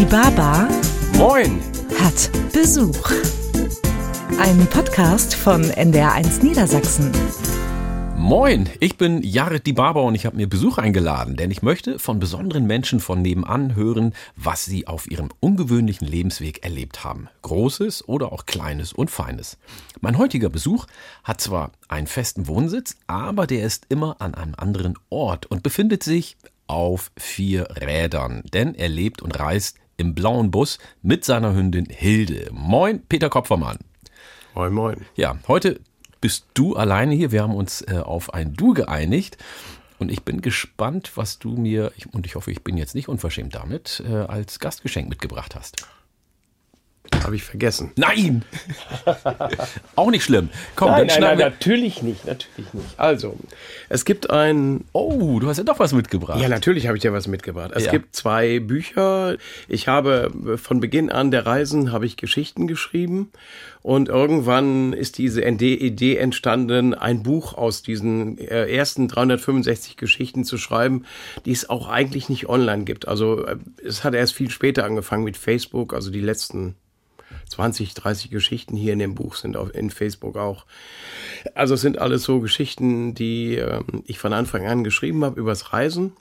Die Baba Moin! hat Besuch. Ein Podcast von NDR1 Niedersachsen. Moin! Ich bin Jared die Barber und ich habe mir Besuch eingeladen, denn ich möchte von besonderen Menschen von nebenan hören, was sie auf ihrem ungewöhnlichen Lebensweg erlebt haben. Großes oder auch Kleines und Feines. Mein heutiger Besuch hat zwar einen festen Wohnsitz, aber der ist immer an einem anderen Ort und befindet sich auf vier Rädern, denn er lebt und reist im blauen Bus mit seiner Hündin Hilde. Moin, Peter Kopfermann. Moin, moin. Ja, heute bist du alleine hier. Wir haben uns äh, auf ein Du geeinigt. Und ich bin gespannt, was du mir, ich, und ich hoffe, ich bin jetzt nicht unverschämt damit, äh, als Gastgeschenk mitgebracht hast. Habe ich vergessen. Nein! Auch nicht schlimm. Komm, Nein, dann nein, nein, natürlich nicht, natürlich nicht. Also, es gibt ein. Oh, du hast ja doch was mitgebracht. Ja, natürlich habe ich dir was mitgebracht. Es Ja. gibt zwei Bücher. Ich habe äh, von Beginn an der Reisen habe ich Geschichten geschrieben und irgendwann ist diese Idee entstanden, ein Buch aus diesen äh, ersten 365 Geschichten zu schreiben, die es auch eigentlich nicht online gibt. Also äh, es hat erst viel später angefangen mit Facebook, also die letzten 20, 30 Geschichten hier in dem Buch sind auf, in Facebook auch. Also es sind alles so Geschichten, die ähm, ich von Anfang an geschrieben habe übers Reisen.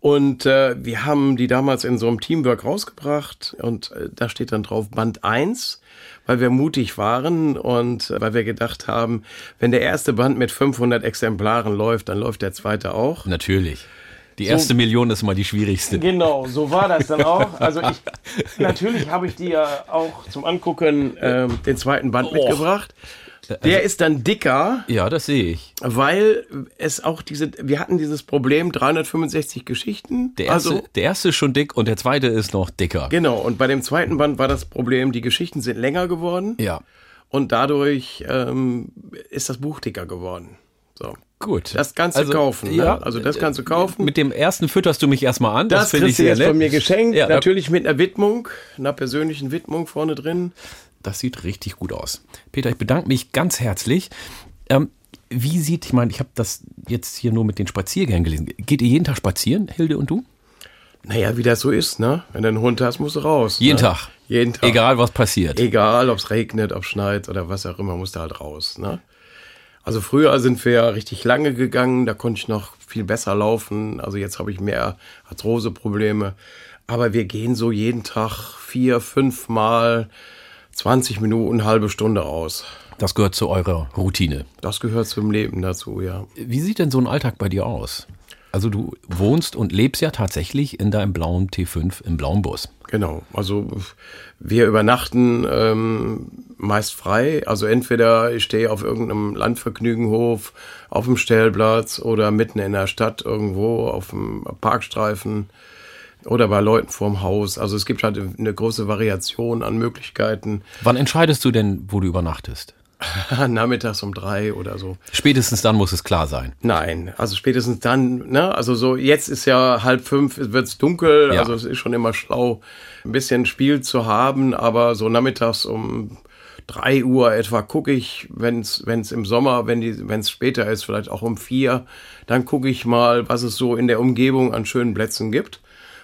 Und äh, wir haben die damals in so einem Teamwork rausgebracht und äh, da steht dann drauf Band 1, weil wir mutig waren und äh, weil wir gedacht haben, wenn der erste Band mit 500 Exemplaren läuft, dann läuft der zweite auch. Natürlich. Die erste Million ist mal die schwierigste. Genau, so war das dann auch. Also ich, natürlich habe ich dir auch zum Angucken ähm, den zweiten Band mitgebracht. Der ist dann dicker, Ja, das sehe ich. weil es auch diese, wir hatten dieses Problem 365 Geschichten. Der erste, also der erste ist schon dick und der zweite ist noch dicker. genau. Und bei dem zweiten Band war das Problem, die Geschichten sind länger geworden Ja, und dadurch ähm, ist das Buch dicker geworden. So. gut. Das kannst du kaufen. Ne? Ja, Also das kannst du kaufen. Mit dem ersten fütterst du mich erstmal an. Das, Das finde ich sehr jetzt nett. von mir geschenkt. Ja, Natürlich mit einer Widmung, einer persönlichen Widmung vorne drin. Das sieht richtig gut aus. Peter, ich bedanke mich ganz herzlich. Ähm, wie sieht, ich meine, ich habe das jetzt hier nur mit den Spaziergängen gelesen. Geht ihr jeden Tag spazieren, Hilde und du? Naja, wie das so ist, ne? Wenn du einen Hund hast, musst du raus. Jeden ne? Tag. Jeden Tag. Egal, was passiert. Egal, ob es regnet, ob es schneit oder was auch immer, musst du halt raus, ne? Also früher sind wir ja richtig lange gegangen, da konnte ich noch viel besser laufen. Also jetzt habe ich mehr Arthrose-Probleme. Aber wir gehen so jeden Tag vier, fünf Mal 20 Minuten, halbe Stunde raus. Das gehört zu eurer Routine. Das gehört zum Leben dazu, ja. Wie sieht denn so ein Alltag bei dir aus? Also du wohnst und lebst ja tatsächlich in deinem blauen T5 im blauen Bus. Genau, also wir übernachten ähm, meist frei. Also entweder ich stehe auf irgendeinem Landvergnügenhof, auf dem Stellplatz oder mitten in der Stadt irgendwo auf dem Parkstreifen oder bei Leuten vorm Haus. Also es gibt halt eine große Variation an Möglichkeiten. Wann entscheidest du denn, wo du übernachtest? Nachmittags um drei oder so. Spätestens dann muss es klar sein. Nein, also spätestens dann, ne, also so, jetzt ist ja halb fünf, es wird's dunkel, Ja. also es ist schon immer schlau, ein bisschen Spiel zu haben, aber so nachmittags um drei Uhr etwa gucke ich, wenn's wenn's im Sommer, wenn die, wenn's später ist, vielleicht auch um vier, dann gucke ich mal, was es so in der Umgebung an schönen Plätzen gibt,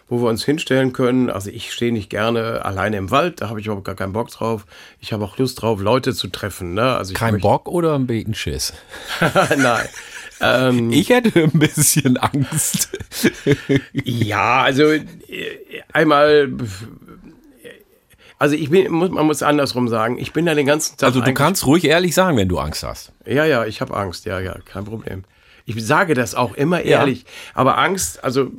wo wir uns hinstellen können. Also ich stehe nicht gerne alleine im Wald, da habe ich überhaupt gar keinen Bock drauf. Ich habe auch Lust drauf, Leute zu treffen, ne? Also Kein möchte- Bock oder ein bisschen Schiss? Nein. Ähm, Ich hätte ein bisschen Angst. Ja, also äh, einmal, also ich bin, muss, man muss andersrum sagen, ich bin ja den ganzen Tag. Also du kannst ruhig ehrlich sagen, wenn du Angst hast. Ja, ja, ich habe Angst, ja, ja, kein Problem. Ich sage das auch immer ehrlich, aber Angst, also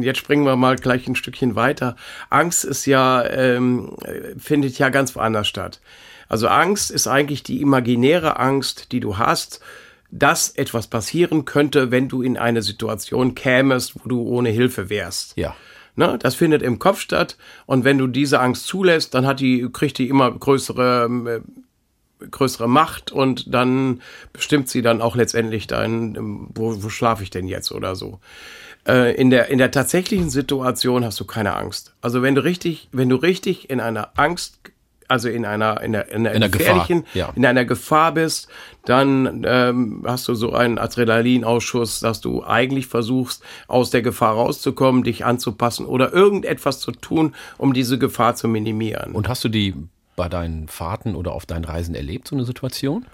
jetzt springen wir mal gleich ein Stückchen weiter. Angst ist ja, ähm, äh, findet ja ganz woanders statt. Also Angst ist eigentlich die imaginäre Angst, die du hast, dass etwas passieren könnte, wenn du in eine Situation kämest, wo du ohne Hilfe wärst. Ja. Ne, das findet im Kopf statt. Und wenn du diese Angst zulässt, dann hat die, kriegt die immer größere, ähm, äh, größere Macht und dann bestimmt sie dann auch letztendlich dein, wo, wo schlafe ich denn jetzt oder so. Äh, in der, in der tatsächlichen Situation hast du keine Angst. Also wenn du richtig, wenn du richtig in einer Angst also in einer in einer, in einer, In einer gefährlichen, Gefahr, ja. in einer Gefahr bist, dann ähm, hast du so einen Adrenalinausschuss, dass du eigentlich versuchst, aus der Gefahr rauszukommen, dich anzupassen oder irgendetwas zu tun, um diese Gefahr zu minimieren. Und hast du die bei deinen Fahrten oder auf deinen Reisen erlebt, so eine Situation?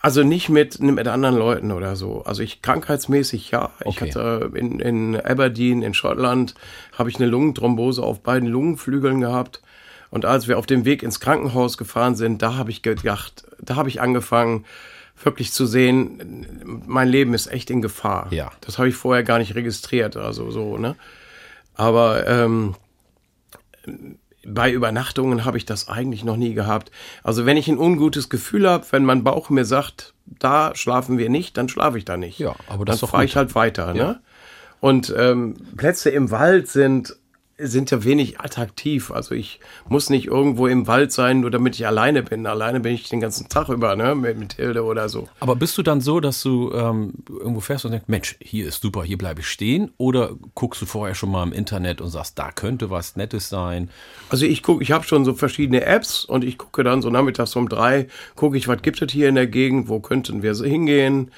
Also nicht mit, mit anderen Leuten oder so. Also ich krankheitsmäßig ja. Ich Okay. hatte in, in Aberdeen in Schottland habe ich eine Lungenthrombose auf beiden Lungenflügeln gehabt. Und als wir auf dem Weg ins Krankenhaus gefahren sind, da habe ich gedacht, da habe ich angefangen, wirklich zu sehen, mein Leben ist echt in Gefahr. Ja. Das habe ich vorher gar nicht registriert, also so, ne? Aber ähm, bei Übernachtungen habe ich das eigentlich noch nie gehabt. Also wenn ich ein ungutes Gefühl habe, wenn mein Bauch mir sagt, da schlafen wir nicht, dann schlafe ich da nicht. Ja, aber das dann fahre ich halt weiter. Ne? Und ähm, Plätze im Wald sind sind ja wenig attraktiv. Also ich muss nicht irgendwo im Wald sein, nur damit ich alleine bin. Alleine bin ich den ganzen Tag über, ne, mit, mit Hilde oder so. Aber bist du dann so, dass du ähm, irgendwo fährst und denkst, Mensch, hier ist super, hier bleibe ich stehen? Oder guckst du vorher schon mal im Internet und sagst, da könnte was Nettes sein? Also ich gucke, ich habe schon so verschiedene Apps und ich gucke dann so nachmittags um drei, gucke ich, was gibt es hier in der Gegend, wo könnten wir so hingehen.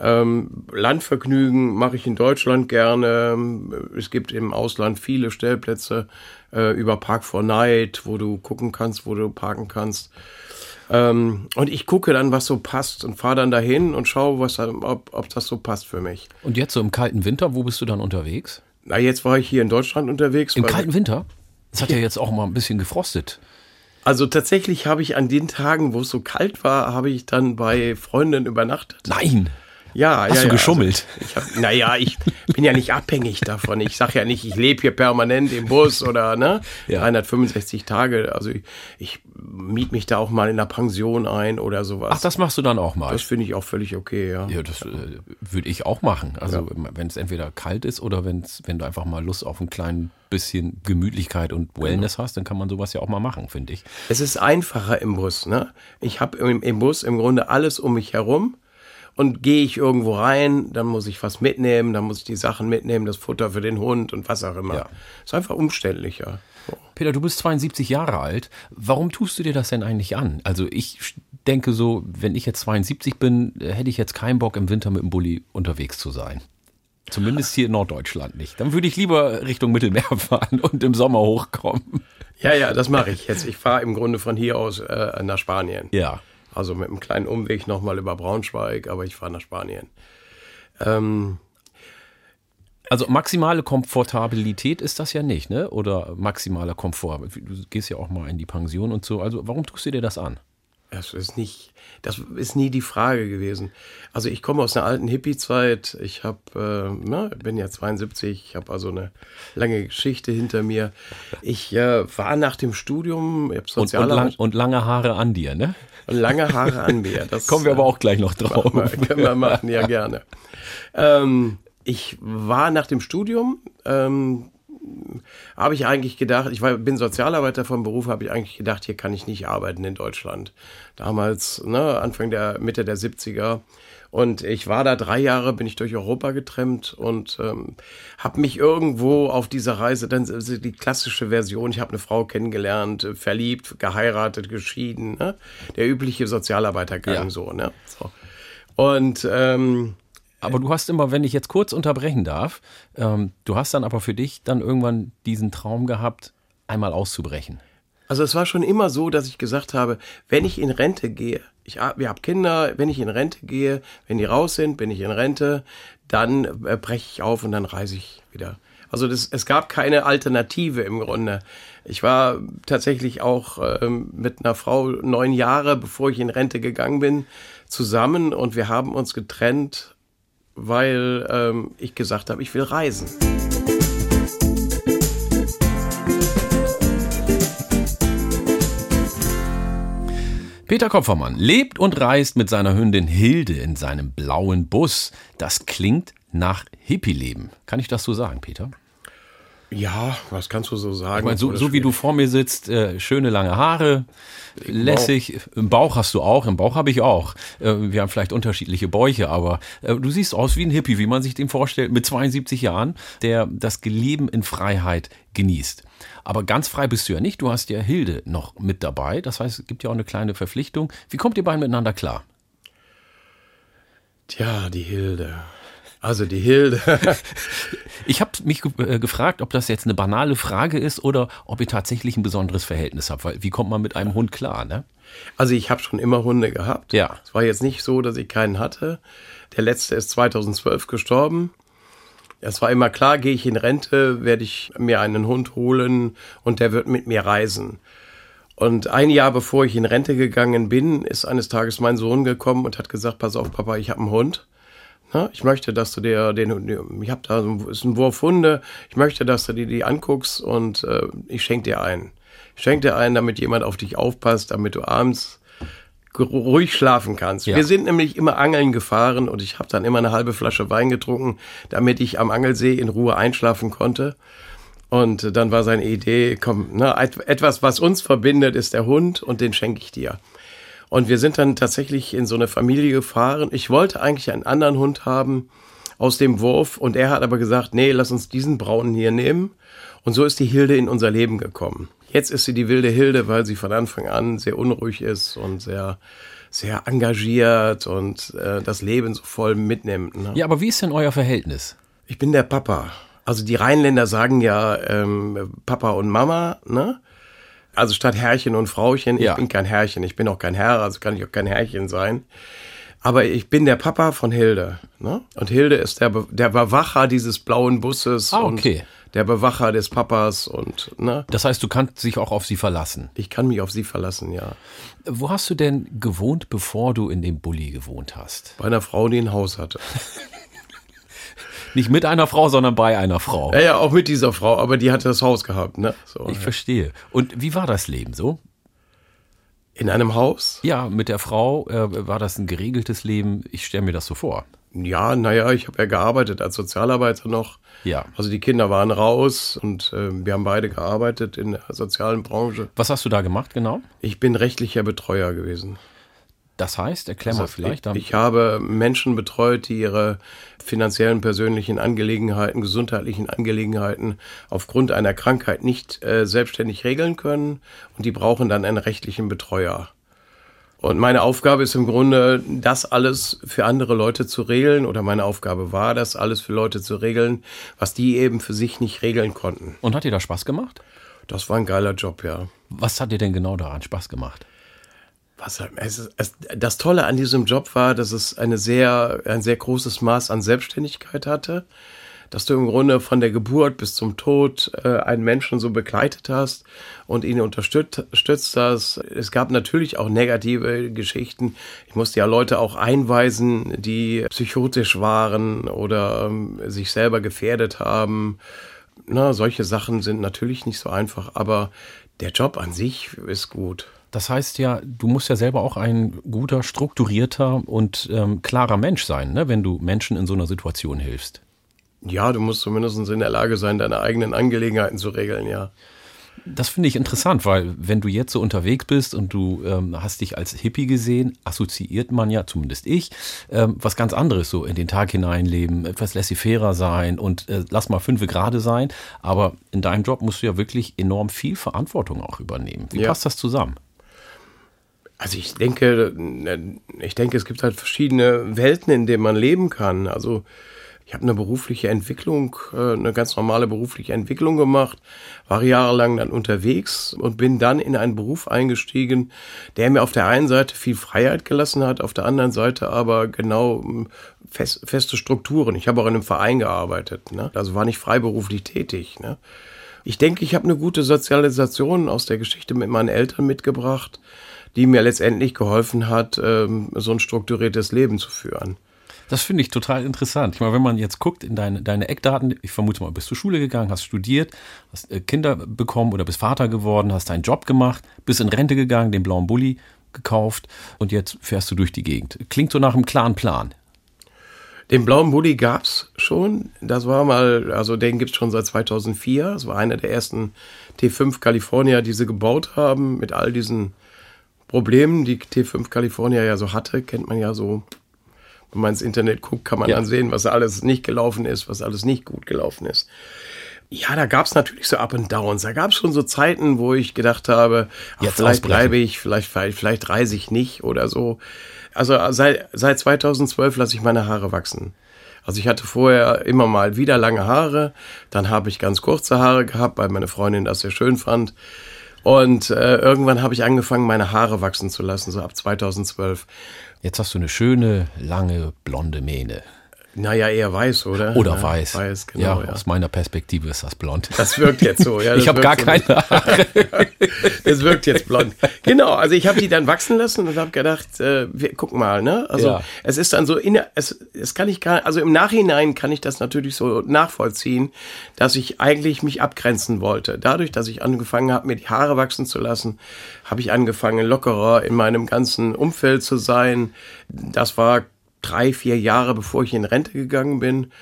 Ähm, Landvergnügen mache ich in Deutschland gerne. Es gibt im Ausland viele Stellplätze äh, über Park for Night, wo du gucken kannst, wo du parken kannst. Ähm, und ich gucke dann, was so passt und fahre dann dahin und schaue, was, ob, ob das so passt für mich. Und jetzt so im kalten Winter, wo bist du dann unterwegs? Na, jetzt war ich hier in Deutschland unterwegs. Im kalten Winter? Das hat ja jetzt auch mal ein bisschen gefrostet. Also tatsächlich habe ich an den Tagen, wo es so kalt war, habe ich dann bei Freundinnen übernachtet. Nein! Ja, Hast ja, du ja, geschummelt? Also naja, ich bin ja nicht abhängig davon. Ich sage ja nicht, ich lebe hier permanent im Bus oder ne, Ja. 365 Tage. Also ich, ich miet mich da auch mal in der Pension ein oder sowas. Ach, das machst du dann auch mal. das finde ich auch völlig okay, ja. ja, das äh, würde ich auch machen. Also wenn es entweder kalt ist oder wenn's, wenn du einfach mal Lust auf ein klein bisschen Gemütlichkeit und Wellness hast, dann kann man sowas ja auch mal machen, finde ich. Es ist einfacher im Bus, ne? Ich habe im, im Bus im Grunde alles um mich herum. Und gehe ich irgendwo rein, dann muss ich was mitnehmen, dann muss ich die Sachen mitnehmen, das Futter für den Hund und was auch immer. Ja. Ist einfach umständlicher. So. Peter, du bist 72 Jahre alt. Warum tust du dir das denn eigentlich an? Also ich denke so, wenn ich jetzt 72 bin, äh, hätte ich jetzt keinen Bock im Winter mit dem Bulli unterwegs zu sein. Zumindest hier in Norddeutschland nicht. Dann würde ich lieber Richtung Mittelmeer fahren und im Sommer hochkommen. Ja, ja, das mache ich jetzt. Ich fahre im Grunde von hier aus äh, nach Spanien. Ja. Also mit einem kleinen Umweg nochmal über Braunschweig, aber ich fahre nach Spanien. Ähm, Also maximale Komfortabilität ist das ja nicht, ne? Oder maximaler Komfort. Du gehst ja auch mal in die Pension und so. Also warum tust du dir das an? Das ist nicht, das ist nie die Frage gewesen. Also ich komme aus einer alten Hippie-Zeit. Ich habe, äh, na, bin ja 72. Ich habe also eine lange Geschichte hinter mir. Ich äh, war nach dem Studium, ich habe Und, und, Sozialarbeit lang, und lange Haare an dir, ne? und lange Haare an mir. Das, Kommen wir aber auch gleich noch drauf. Mal, können wir machen, ja gerne. Ähm, ich war nach dem Studium, ähm, habe ich eigentlich gedacht, ich war, bin Sozialarbeiter vom Beruf, habe ich eigentlich gedacht, hier kann ich nicht arbeiten in Deutschland. Damals, ne, Anfang der, Mitte der 70er. Und ich war da drei Jahre, bin ich durch Europa getrennt und ähm, habe mich irgendwo auf dieser Reise, dann ist die klassische Version, ich habe eine Frau kennengelernt, verliebt, geheiratet, geschieden, ne? der übliche Sozialarbeitergang Ja. so. Ne? so. Und ähm, Aber du hast immer, wenn ich jetzt kurz unterbrechen darf, ähm, du hast dann aber für dich dann irgendwann diesen Traum gehabt, einmal auszubrechen. Also es war schon immer so, dass ich gesagt habe, wenn ich in Rente gehe, ich, wir haben Kinder, wenn ich in Rente gehe, wenn die raus sind, bin ich in Rente, dann äh, breche ich auf und dann reise ich wieder. Also das, es gab keine Alternative im Grunde. Ich war tatsächlich auch ähm, mit einer Frau neun Jahre, bevor ich in Rente gegangen bin, zusammen und wir haben uns getrennt, weil ähm, ich gesagt habe, ich will reisen. Peter Kopfermann lebt und reist mit seiner Hündin Hilde in seinem blauen Bus. Das klingt nach Hippie-Leben. Kann ich das so sagen, Peter? Ja, was kannst du so sagen? Ich meine, so, so wie du vor mir sitzt, äh, schöne lange Haare, lässig. Im Bauch hast du auch, im Bauch habe ich auch. Äh, wir haben vielleicht unterschiedliche Bäuche, aber äh, du siehst aus wie ein Hippie, wie man sich den vorstellt, mit 72 Jahren, der das Leben in Freiheit genießt. Aber ganz frei bist du ja nicht. Du hast ja Hilde noch mit dabei. Das heißt, es gibt ja auch eine kleine Verpflichtung. Wie kommt ihr beiden miteinander klar? Tja, die Hilde. Also die Hilde. ich habe mich ge äh, gefragt, ob das jetzt eine banale Frage ist oder ob ihr tatsächlich ein besonderes Verhältnis habt. Weil wie kommt man mit einem Hund klar, ne? Also ich habe schon immer Hunde gehabt. Ja. Es war jetzt nicht so, dass ich keinen hatte. Der letzte ist 2012 gestorben. Es war immer klar, gehe ich in Rente, werde ich mir einen Hund holen und der wird mit mir reisen. Und ein Jahr bevor ich in Rente gegangen bin, ist eines Tages mein Sohn gekommen und hat gesagt, pass auf, Papa, ich habe einen Hund. Na, ich möchte, dass du dir den, ich habe da ist ein Wurf Hunde, ich möchte, dass du dir die anguckst und äh, ich schenke dir einen. Ich schenke dir einen, damit jemand auf dich aufpasst, damit du abends ruhig schlafen kannst. Ja. Wir sind nämlich immer angeln gefahren und ich habe dann immer eine halbe Flasche Wein getrunken, damit ich am Angelsee in Ruhe einschlafen konnte. Und dann war seine Idee, komm, ne, etwas, was uns verbindet, ist der Hund und den schenke ich dir. Und wir sind dann tatsächlich in so eine Familie gefahren. Ich wollte eigentlich einen anderen Hund haben aus dem Wurf und er hat aber gesagt, nee, lass uns diesen braunen hier nehmen. Und so ist die Hilde in unser Leben gekommen. Jetzt ist sie die wilde Hilde, weil sie von Anfang an sehr unruhig ist und sehr sehr engagiert und äh, das Leben so voll mitnimmt. Ne? Ja, aber wie ist denn euer Verhältnis? Ich bin der Papa. Also die Rheinländer sagen ja ähm, Papa und Mama, ne? Also statt Herrchen und Frauchen, ich ja. bin kein Herrchen, ich bin auch kein Herr, also kann ich auch kein Herrchen sein. Aber ich bin der Papa von Hilde. Ne? Und Hilde ist der, Be der Bewacher dieses blauen Busses ah, okay. und der Bewacher des Papas und ne? Das heißt, du kannst dich auch auf sie verlassen. Ich kann mich auf sie verlassen, ja. Wo hast du denn gewohnt, bevor du in dem Bulli gewohnt hast? Bei einer Frau, die ein Haus hatte. Nicht mit einer Frau, sondern bei einer Frau. Ja, ja, auch mit dieser Frau, aber die hatte das Haus gehabt, ne? So, ich ja. verstehe. Und wie war das Leben so? In einem Haus? Ja, mit der Frau äh, war das ein geregeltes Leben. Ich stelle mir das so vor. Ja, naja, ich habe ja gearbeitet als Sozialarbeiter noch. Ja. Also die Kinder waren raus und äh, wir haben beide gearbeitet in der sozialen Branche. Was hast du da gemacht genau? Ich bin rechtlicher Betreuer gewesen. Das heißt, erklär mal vielleicht. Ich, ich habe Menschen betreut, die ihre finanziellen, persönlichen Angelegenheiten, gesundheitlichen Angelegenheiten aufgrund einer Krankheit nicht äh, selbstständig regeln können und die brauchen dann einen rechtlichen Betreuer. Und meine Aufgabe ist im Grunde, das alles für andere Leute zu regeln, oder meine Aufgabe war, das alles für Leute zu regeln, was die eben für sich nicht regeln konnten. Und hat dir das Spaß gemacht? Das war ein geiler Job, ja. Was hat dir denn genau daran Spaß gemacht? Was, es, es, das Tolle an diesem Job war, dass es eine sehr, ein sehr großes Maß an Selbstständigkeit hatte, dass du im Grunde von der Geburt bis zum Tod äh, einen Menschen so begleitet hast und ihn unterstützt hast. Es gab natürlich auch negative Geschichten. Ich musste ja Leute auch einweisen, die psychotisch waren oder ähm, sich selber gefährdet haben. Na, solche Sachen sind natürlich nicht so einfach, aber der Job an sich ist gut. Das heißt ja, du musst ja selber auch ein guter, strukturierter und ähm, klarer Mensch sein, ne, wenn du Menschen in so einer Situation hilfst. Ja, du musst zumindest in der Lage sein, deine eigenen Angelegenheiten zu regeln, ja. Das finde ich interessant, weil wenn du jetzt so unterwegs bist und du ähm, hast dich als Hippie gesehen, assoziiert man ja, zumindest ich, ähm, was ganz anderes so in den Tag hineinleben, etwas laissez-fairer sein und äh, lass mal fünfe gerade sein. Aber in deinem Job musst du ja wirklich enorm viel Verantwortung auch übernehmen. Wie ja. passt das zusammen? Also ich denke, ich denke, es gibt halt verschiedene Welten, in denen man leben kann. Also ich habe eine berufliche Entwicklung, äh, eine ganz normale berufliche Entwicklung gemacht, war jahrelang dann unterwegs und bin dann in einen Beruf eingestiegen, der mir auf der einen Seite viel Freiheit gelassen hat, auf der anderen Seite aber genau hm, fest, feste Strukturen. Ich habe auch in einem Verein gearbeitet, ne? also war nicht freiberuflich tätig. Ne? Ich denke, ich habe eine gute Sozialisation aus der Geschichte mit meinen Eltern mitgebracht die mir letztendlich geholfen hat, ähm, so ein strukturiertes Leben zu führen. Das finde ich total interessant. Ich meine, wenn man jetzt guckt in deine, deine Eckdaten, ich vermute mal, bist zur Schule gegangen, hast studiert, hast äh, Kinder bekommen oder bist Vater geworden, hast deinen Job gemacht, bist in Rente gegangen, den blauen Bulli gekauft und jetzt fährst du durch die Gegend. Klingt so nach einem klaren Plan. Den blauen Bulli gab's schon. Das war mal, also den gibt's schon seit 2004. Das war einer der ersten T5 California, die sie gebaut haben, mit all diesen Problemen, die T5 California ja so hatte. Kennt man ja so. Wenn man ins Internet guckt, kann man Ja. dann sehen, was alles nicht gelaufen ist, was alles nicht gut gelaufen ist. Ja, da gab's natürlich so Up and Downs. Da gab's schon so Zeiten, wo ich gedacht habe, ach, Jetzt vielleicht ausbrechen. bleibe ich, vielleicht, vielleicht, vielleicht reise ich nicht oder so. Also seit, seit 2012 lasse ich meine Haare wachsen. Also ich hatte vorher immer mal wieder lange Haare, dann habe ich ganz kurze Haare gehabt, weil meine Freundin das sehr schön fand. Und äh, irgendwann habe ich angefangen, meine Haare wachsen zu lassen, so ab 2012. Jetzt hast du eine schöne, lange, blonde Mähne. Naja, eher weiß, oder? Oder ja, weiß. Weiß, genau. ja, Ja, aus meiner Perspektive ist das blond. Das wirkt jetzt so. Ja, das ich habe gar so. keine Haare. Es wirkt jetzt blond. Genau, also ich habe die dann wachsen lassen und habe gedacht, äh, wir, guck mal, ne? Also Ja. es ist dann so, in, es, es kann ich gar, also im Nachhinein kann ich das natürlich so nachvollziehen, dass ich eigentlich mich abgrenzen wollte. Dadurch, dass ich angefangen habe, mir die Haare wachsen zu lassen, habe ich angefangen, lockerer in meinem ganzen Umfeld zu sein. Das war drei, vier Jahre, bevor ich in Rente gegangen bin.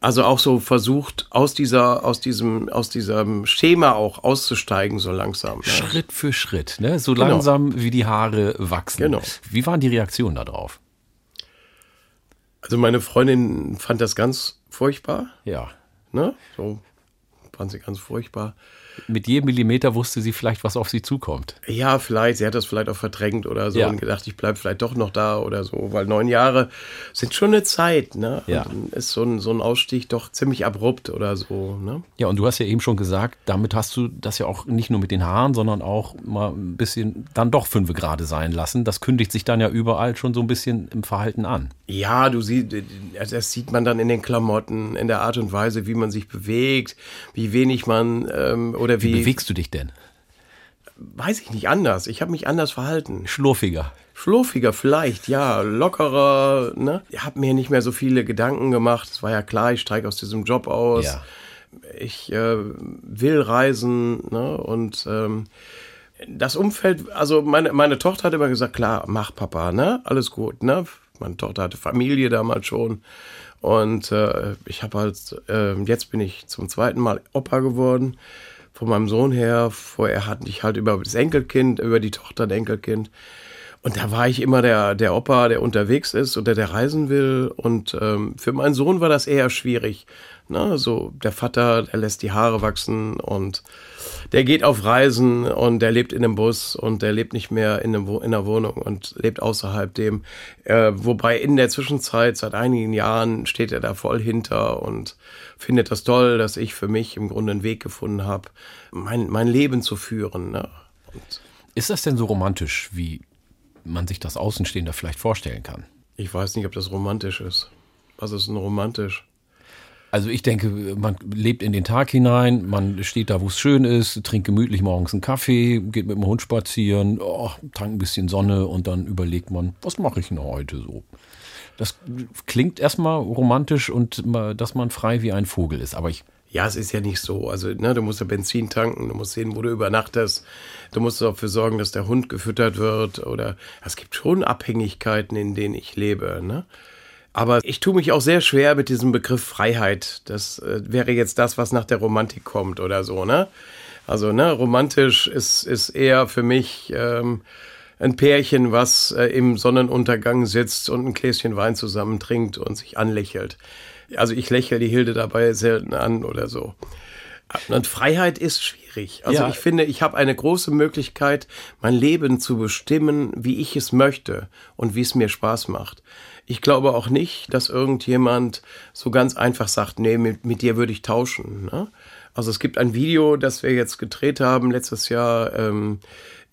Also auch so versucht, aus dieser, aus diesem, aus diesem Schema auch auszusteigen, so langsam. ne? Schritt für Schritt, ne? so langsam wie die Haare wachsen. Genau. Wie waren die Reaktionen darauf? Also meine Freundin fand das ganz furchtbar, Ja. ne? So fand sie ganz furchtbar. Mit jedem Millimeter wusste sie vielleicht, was auf sie zukommt. Ja, vielleicht, sie hat das vielleicht auch verdrängt oder so Ja. und gedacht, ich bleib vielleicht doch noch da oder so, weil neun Jahre sind schon eine Zeit, ne? Ja. Und dann ist so ein, so ein Ausstieg doch ziemlich abrupt oder so, ne? Ja, und du hast ja eben schon gesagt, damit hast du das ja auch nicht nur mit den Haaren, sondern auch mal ein bisschen dann doch fünfe gerade sein lassen. Das kündigt sich dann ja überall schon so ein bisschen im Verhalten an. Ja, du siehst, das sieht man dann in den Klamotten, in der Art und Weise, wie man sich bewegt, wie wenig man ähm, oder Wie wie, bewegst du dich denn? weiß ich nicht anders. Ich habe mich anders verhalten. Schlurfiger. Schlurfiger vielleicht, ja, lockerer, ne? Ich habe mir nicht mehr so viele Gedanken gemacht. Es war ja klar, ich steige aus diesem Job aus. Ja. Ich äh, will reisen, ne? Und ähm, das Umfeld, also meine, meine Tochter hat immer gesagt, klar, mach Papa, ne? Alles gut, ne? Meine Tochter hatte Familie damals schon. Und äh, ich habe halt, äh, jetzt bin ich zum zweiten Mal Opa geworden. Von meinem Sohn her. Vorher hatte ich halt über das Enkelkind, über die Tochter ein Enkelkind. Und da war ich immer der, der Opa, der unterwegs ist oder der reisen will. Und ähm, für meinen Sohn war das eher schwierig. Ne? So, der Vater, der lässt die Haare wachsen und der geht auf Reisen und der lebt in einem Bus und der lebt nicht mehr in, einem, in einer Wohnung und lebt außerhalb dem. Äh, wobei in der Zwischenzeit, seit einigen Jahren, steht er da voll hinter und findet das toll, dass ich für mich im Grunde einen Weg gefunden habe, mein, mein Leben zu führen. Ne? Ist das denn so romantisch, wie man sich das Außenstehender vielleicht vorstellen kann? ich weiß nicht, ob das romantisch ist. Was ist denn romantisch? Also ich denke, man lebt in den Tag hinein, man steht da, wo es schön ist, trinkt gemütlich morgens einen Kaffee, geht mit dem Hund spazieren, oh, tankt ein bisschen Sonne und dann überlegt man, was mache ich denn heute so? Das klingt erstmal romantisch und dass man frei wie ein Vogel ist, aber ich Ja, es ist ja nicht so. Also, ne, du musst ja Benzin tanken, du musst sehen, wo du übernachtest. Du musst dafür sorgen, dass der Hund gefüttert wird. Oder es gibt schon Abhängigkeiten, in denen ich lebe. Ne? Aber ich tue mich auch sehr schwer mit diesem Begriff Freiheit. Das äh, wäre jetzt das, was nach der Romantik kommt oder so, ne? Also, ne, romantisch ist, ist eher für mich ähm, ein Pärchen, was äh, im Sonnenuntergang sitzt und ein Gläschen Wein zusammen trinkt und sich anlächelt. Also ich lächle die Hilde dabei selten an oder so. Und Freiheit ist schwierig. Also Ja. ich finde, ich habe eine große Möglichkeit, mein Leben zu bestimmen, wie ich es möchte und wie es mir Spaß macht. Ich glaube auch nicht, dass irgendjemand so ganz einfach sagt, nee, mit, mit dir würde ich tauschen. Ne? Also es gibt ein Video, das wir jetzt gedreht haben letztes Jahr ähm,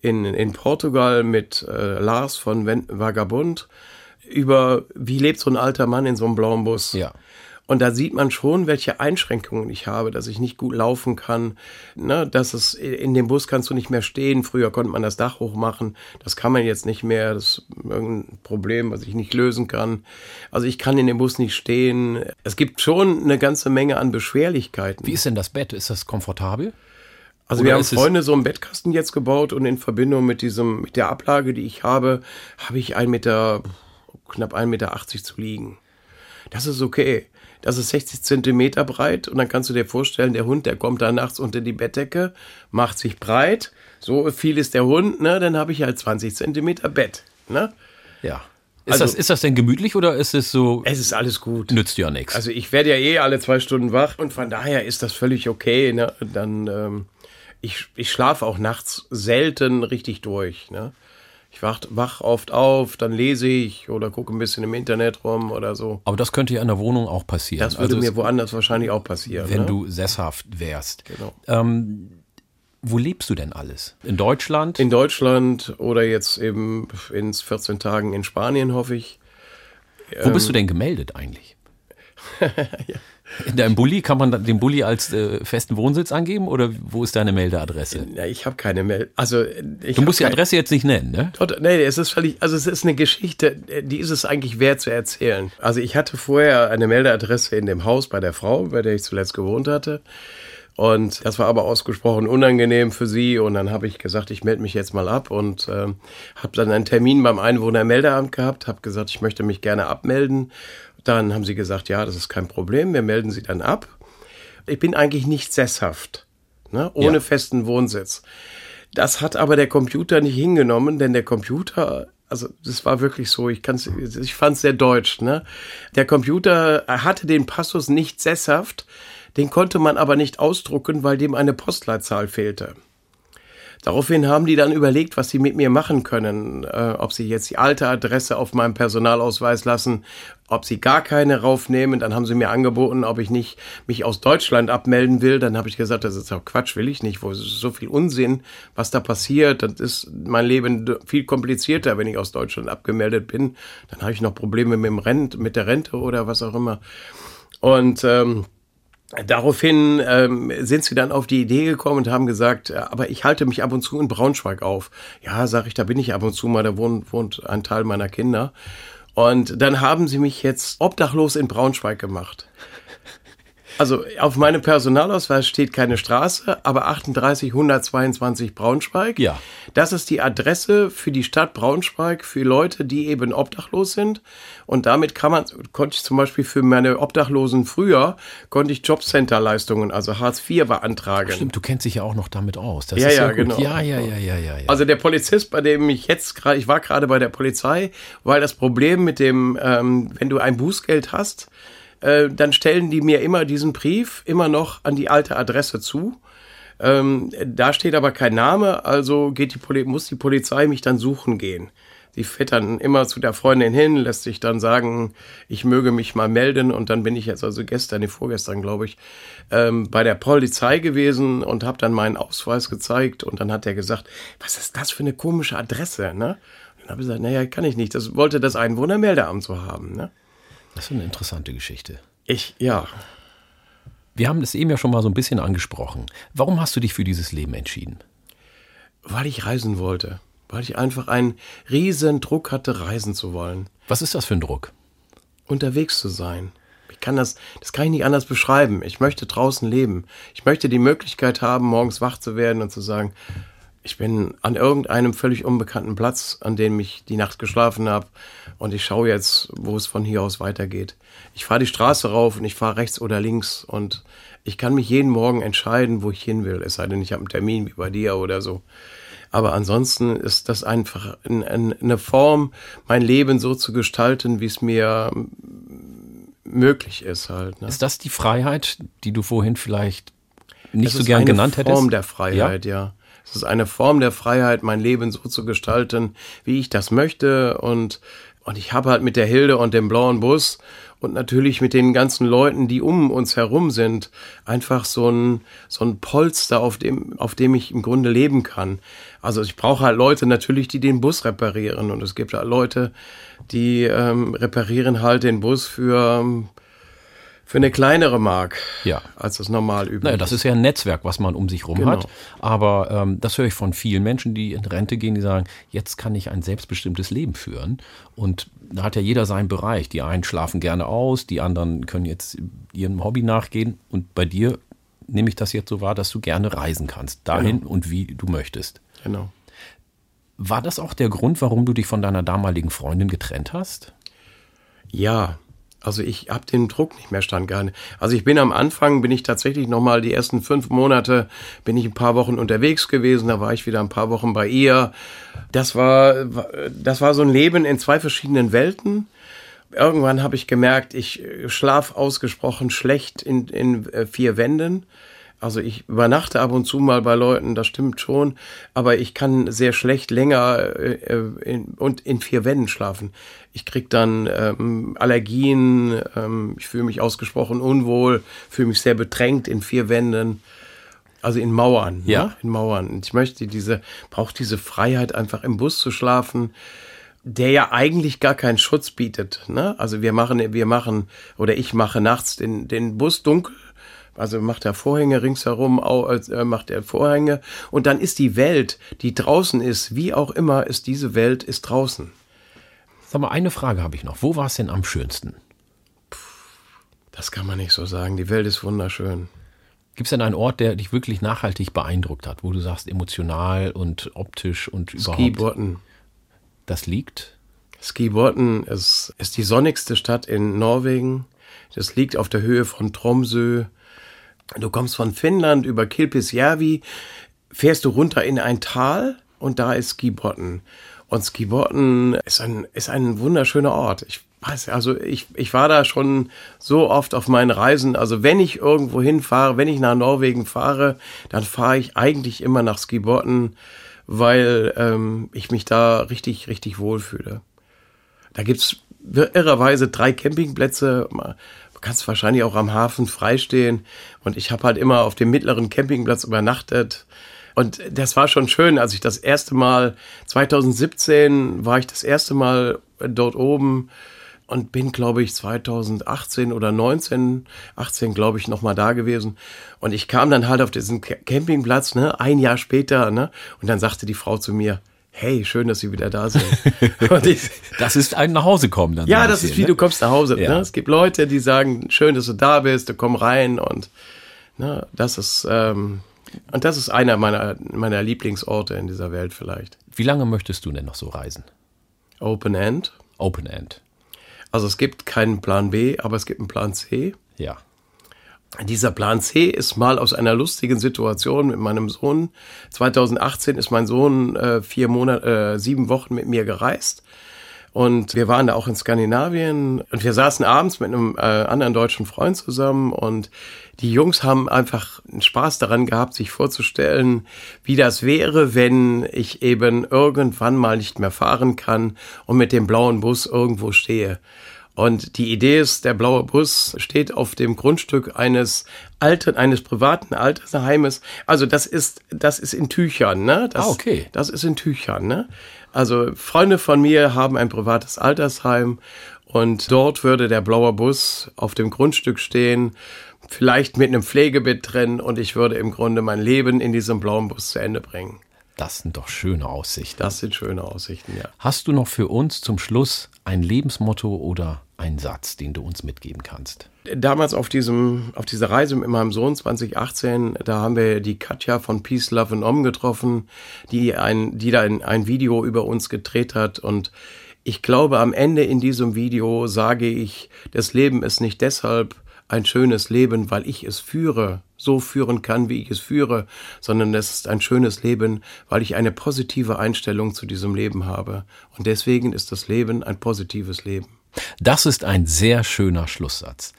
in, in Portugal mit äh, Lars von Vagabund über, wie lebt so ein alter Mann in so einem blauen Bus. Ja. Und da sieht man schon, welche Einschränkungen ich habe, dass ich nicht gut laufen kann, ne, dass es in dem Bus kannst du nicht mehr stehen. Früher konnte man das Dach hochmachen, das kann man jetzt nicht mehr. Das ist irgendein Problem, was ich nicht lösen kann. Also ich kann in dem Bus nicht stehen. Es gibt schon eine ganze Menge an Beschwerlichkeiten. Wie ist denn das Bett? Ist das komfortabel? Also Oder wir haben Freunde so einen Bettkasten jetzt gebaut und in Verbindung mit diesem, mit der Ablage, die ich habe, habe ich ein Meter, knapp 1,80 Meter zu liegen. Das ist okay. Das ist 60 Zentimeter breit und dann kannst du dir vorstellen, der Hund, der kommt da nachts unter die Bettdecke, macht sich breit. So viel ist der Hund, ne? Dann habe ich halt 20 Zentimeter Bett, ne? Ja. Ist, also, das, ist das denn gemütlich oder ist es so? Es ist alles gut. Nützt ja nichts. Also ich werde ja eh alle zwei Stunden wach und von daher ist das völlig okay. Ne? Dann ähm, ich, ich schlafe auch nachts selten richtig durch. Ne? Ich wach, wach oft auf, dann lese ich oder gucke ein bisschen im Internet rum oder so. Aber das könnte ja in der Wohnung auch passieren. Das würde also mir woanders wahrscheinlich auch passieren. Wenn ne? du sesshaft wärst. Genau. Ähm, wo lebst du denn alles? In Deutschland? In Deutschland oder jetzt eben in 14 Tagen in Spanien, hoffe ich. Wo bist du ähm, denn gemeldet eigentlich? ja. In deinem Bulli kann man den Bulli als äh, festen Wohnsitz angeben oder wo ist deine Meldeadresse? Ja, ich habe keine Meld. Also du musst die Adresse jetzt nicht nennen, ne? Dort, nee, es ist völlig. Also es ist eine Geschichte, die ist es eigentlich wert zu erzählen. Also ich hatte vorher eine Meldeadresse in dem Haus bei der Frau, bei der ich zuletzt gewohnt hatte. Und das war aber ausgesprochen unangenehm für sie. Und dann habe ich gesagt, ich melde mich jetzt mal ab und äh, habe dann einen Termin beim Einwohnermeldeamt gehabt, habe gesagt, ich möchte mich gerne abmelden. Dann haben sie gesagt, ja, das ist kein Problem, wir melden sie dann ab. Ich bin eigentlich nicht sesshaft, ne, ohne ja. festen Wohnsitz. Das hat aber der Computer nicht hingenommen, denn der Computer also das war wirklich so, ich kann's, ich fand es sehr deutsch. Ne? Der Computer hatte den Passus nicht sesshaft, den konnte man aber nicht ausdrucken, weil dem eine Postleitzahl fehlte. Daraufhin haben die dann überlegt, was sie mit mir machen können. Äh, ob sie jetzt die alte Adresse auf meinem Personalausweis lassen, ob sie gar keine raufnehmen. Dann haben sie mir angeboten, ob ich nicht mich aus Deutschland abmelden will. Dann habe ich gesagt, das ist auch Quatsch, will ich nicht. Wo so viel Unsinn, was da passiert. Das ist mein Leben viel komplizierter, wenn ich aus Deutschland abgemeldet bin. Dann habe ich noch Probleme mit, dem Rent, mit der Rente oder was auch immer. Und ähm, Daraufhin ähm, sind sie dann auf die Idee gekommen und haben gesagt, äh, aber ich halte mich ab und zu in Braunschweig auf. Ja, sag ich, da bin ich ab und zu mal, da wohnt, wohnt ein Teil meiner Kinder. Und dann haben sie mich jetzt obdachlos in Braunschweig gemacht. Also auf meinem Personalausweis steht keine Straße, aber 38122 Braunschweig. Ja. Das ist die Adresse für die Stadt Braunschweig für Leute, die eben obdachlos sind. Und damit kann man, konnte ich zum Beispiel für meine Obdachlosen früher, konnte ich Jobcenter-Leistungen, also Hartz IV beantragen. Stimmt, du kennst dich ja auch noch damit aus. Das ja, ja, ja genau. Ja, ja, ja, ja, ja, ja. Also der Polizist, bei dem ich jetzt gerade, ich war gerade bei der Polizei, weil das Problem mit dem, ähm, wenn du ein Bußgeld hast, äh, dann stellen die mir immer diesen Brief immer noch an die alte Adresse zu. Ähm, da steht aber kein Name, also geht die Poli muss die Polizei mich dann suchen gehen. Sie fährt dann immer zu der Freundin hin, lässt sich dann sagen, ich möge mich mal melden. Und dann bin ich jetzt also gestern, nee, vorgestern, glaube ich, ähm, bei der Polizei gewesen und habe dann meinen Ausweis gezeigt. Und dann hat er gesagt, was ist das für eine komische Adresse? Ne? Und dann habe ich gesagt, naja, kann ich nicht. Das wollte das Einwohnermeldeamt so haben. Ne? Das ist eine interessante Geschichte. Ich, ja. Wir haben das eben ja schon mal so ein bisschen angesprochen. Warum hast du dich für dieses Leben entschieden? Weil ich reisen wollte. Weil ich einfach einen riesen Druck hatte, reisen zu wollen. Was ist das für ein Druck? Unterwegs zu sein. Ich kann das, das kann ich nicht anders beschreiben. Ich möchte draußen leben. Ich möchte die Möglichkeit haben, morgens wach zu werden und zu sagen, ich bin an irgendeinem völlig unbekannten Platz, an dem ich die Nacht geschlafen habe und ich schaue jetzt, wo es von hier aus weitergeht. Ich fahre die Straße rauf und ich fahre rechts oder links und ich kann mich jeden Morgen entscheiden, wo ich hin will. Es sei denn, ich habe einen Termin wie bei dir oder so. Aber ansonsten ist das einfach eine Form, mein Leben so zu gestalten, wie es mir möglich ist halt. Ne? Ist das die Freiheit, die du vorhin vielleicht nicht das so gern genannt hättest? Das ist eine Form der Freiheit, ja. ja. Es ist eine Form der Freiheit, mein Leben so zu gestalten, wie ich das möchte. Und, und ich habe halt mit der Hilde und dem blauen Bus und natürlich mit den ganzen Leuten, die um uns herum sind, einfach so ein, so ein Polster, auf dem, auf dem ich im Grunde leben kann. Also ich brauche halt Leute natürlich, die den Bus reparieren. Und es gibt halt Leute, die ähm, reparieren halt den Bus für für eine kleinere Mark, ja. als das normal üblich naja, das ist ja ein Netzwerk, was man um sich rum genau. hat. Aber ähm, das höre ich von vielen Menschen, die in Rente gehen, die sagen, jetzt kann ich ein selbstbestimmtes Leben führen. Und da hat ja jeder seinen Bereich. Die einen schlafen gerne aus, die anderen können jetzt ihrem Hobby nachgehen. Und bei dir nehme ich das jetzt so wahr, dass du gerne reisen kannst, dahin genau. und wie du möchtest. Genau. War das auch der Grund, warum du dich von deiner damaligen Freundin getrennt hast? Ja, Also ich habe den Druck nicht mehr standgehalten. Also ich bin am Anfang, bin ich tatsächlich nochmal die ersten fünf Monate, bin ich ein paar Wochen unterwegs gewesen, da war ich wieder ein paar Wochen bei ihr. Das war, das war so ein Leben in zwei verschiedenen Welten. Irgendwann habe ich gemerkt, ich schlaf ausgesprochen schlecht in, in äh, vier Wänden. Also ich übernachte ab und zu mal bei Leuten, das stimmt schon, aber ich kann sehr schlecht länger äh, in, und in vier Wänden schlafen. Ich krieg dann ähm, Allergien, ähm, ich fühle mich ausgesprochen unwohl, fühle mich sehr bedrängt in vier Wänden. Also in Mauern, ne? ja, ne? in Mauern. Und ich möchte diese, brauche diese Freiheit, einfach im Bus zu schlafen, der ja eigentlich gar keinen Schutz bietet. Ne? Also wir machen, wir machen oder ich mache nachts den, den Bus dunkel also macht er Vorhänge ringsherum, äh, macht er Vorhänge und dann ist die Welt, die draußen ist, wie auch immer, ist diese Welt ist draußen. Sag mal, eine Frage habe ich noch. Wo war es denn am schönsten? Das kann man nicht so sagen. Die Welt ist wunderschön. Gibt es denn einen Ort, der dich wirklich nachhaltig beeindruckt hat, wo du sagst, emotional und optisch und überhaupt? Skibotten. Das liegt? Skibotten ist, ist die sonnigste Stadt in Norwegen. Das liegt auf der Höhe von Tromsø. Du kommst von Finnland über Kilpisjärvi, fährst du runter in ein Tal und da ist Skibotten. Und Skibotten ist ein, ist ein wunderschöner Ort. Ich weiß, also ich, ich war da schon so oft auf meinen Reisen. Also wenn ich irgendwo hinfahre, wenn ich nach Norwegen fahre, dann fahre ich eigentlich immer nach Skibotten, weil ähm, ich mich da richtig, richtig wohlfühle. Da gibt's irrerweise drei Campingplätze kannst wahrscheinlich auch am Hafen freistehen. Und ich habe halt immer auf dem mittleren Campingplatz übernachtet. Und das war schon schön, als ich das erste Mal, 2017 war ich das erste Mal dort oben und bin, glaube ich, 2018 oder 19, 18, glaube ich, nochmal da gewesen. Und ich kam dann halt auf diesen Campingplatz, ne, ein Jahr später, ne, und dann sagte die Frau zu mir, hey, schön, dass Sie wieder da sind. ich, das ist ein nach Hause kommen dann. Ja, das ist wie ne? du kommst nach Hause. Ja. Ne? Es gibt Leute, die sagen, schön, dass du da bist, du komm rein und ne, das ist ähm, und das ist einer meiner meiner Lieblingsorte in dieser Welt vielleicht. Wie lange möchtest du denn noch so reisen? Open End. Open End. Also es gibt keinen Plan B, aber es gibt einen Plan C. Ja. Dieser Plan C ist mal aus einer lustigen Situation mit meinem Sohn. 2018 ist mein Sohn äh, vier Monate, äh, sieben Wochen mit mir gereist. Und wir waren da auch in Skandinavien und wir saßen abends mit einem äh, anderen deutschen Freund zusammen und die Jungs haben einfach Spaß daran gehabt, sich vorzustellen, wie das wäre, wenn ich eben irgendwann mal nicht mehr fahren kann und mit dem blauen Bus irgendwo stehe. Und die Idee ist, der blaue Bus steht auf dem Grundstück eines alten, eines privaten Altersheimes. Also das ist, das ist in Tüchern, ne? Das, ah, okay. Das ist in Tüchern, ne? Also Freunde von mir haben ein privates Altersheim und dort würde der blaue Bus auf dem Grundstück stehen, vielleicht mit einem Pflegebett drin und ich würde im Grunde mein Leben in diesem blauen Bus zu Ende bringen. Das sind doch schöne Aussichten. Das sind schöne Aussichten, ja. Hast du noch für uns zum Schluss ein Lebensmotto oder einen Satz, den du uns mitgeben kannst? Damals auf diesem, auf dieser Reise mit meinem Sohn 2018, da haben wir die Katja von Peace, Love and Om getroffen, die ein, die da ein, ein Video über uns gedreht hat und ich glaube, am Ende in diesem Video sage ich, das Leben ist nicht deshalb ein schönes Leben, weil ich es führe, so führen kann, wie ich es führe, sondern es ist ein schönes Leben, weil ich eine positive Einstellung zu diesem Leben habe. Und deswegen ist das Leben ein positives Leben. Das ist ein sehr schöner Schlusssatz.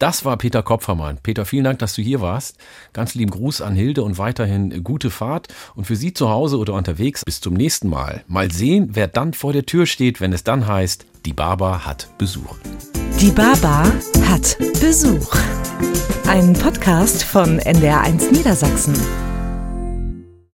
Das war Peter Kopfermann. Peter, vielen Dank, dass du hier warst. Ganz lieben Gruß an Hilde und weiterhin gute Fahrt. Und für Sie zu Hause oder unterwegs bis zum nächsten Mal. Mal sehen, wer dann vor der Tür steht, wenn es dann heißt, die Baba hat Besuch. Die Baba hat Besuch. Ein Podcast von NDR1 Niedersachsen.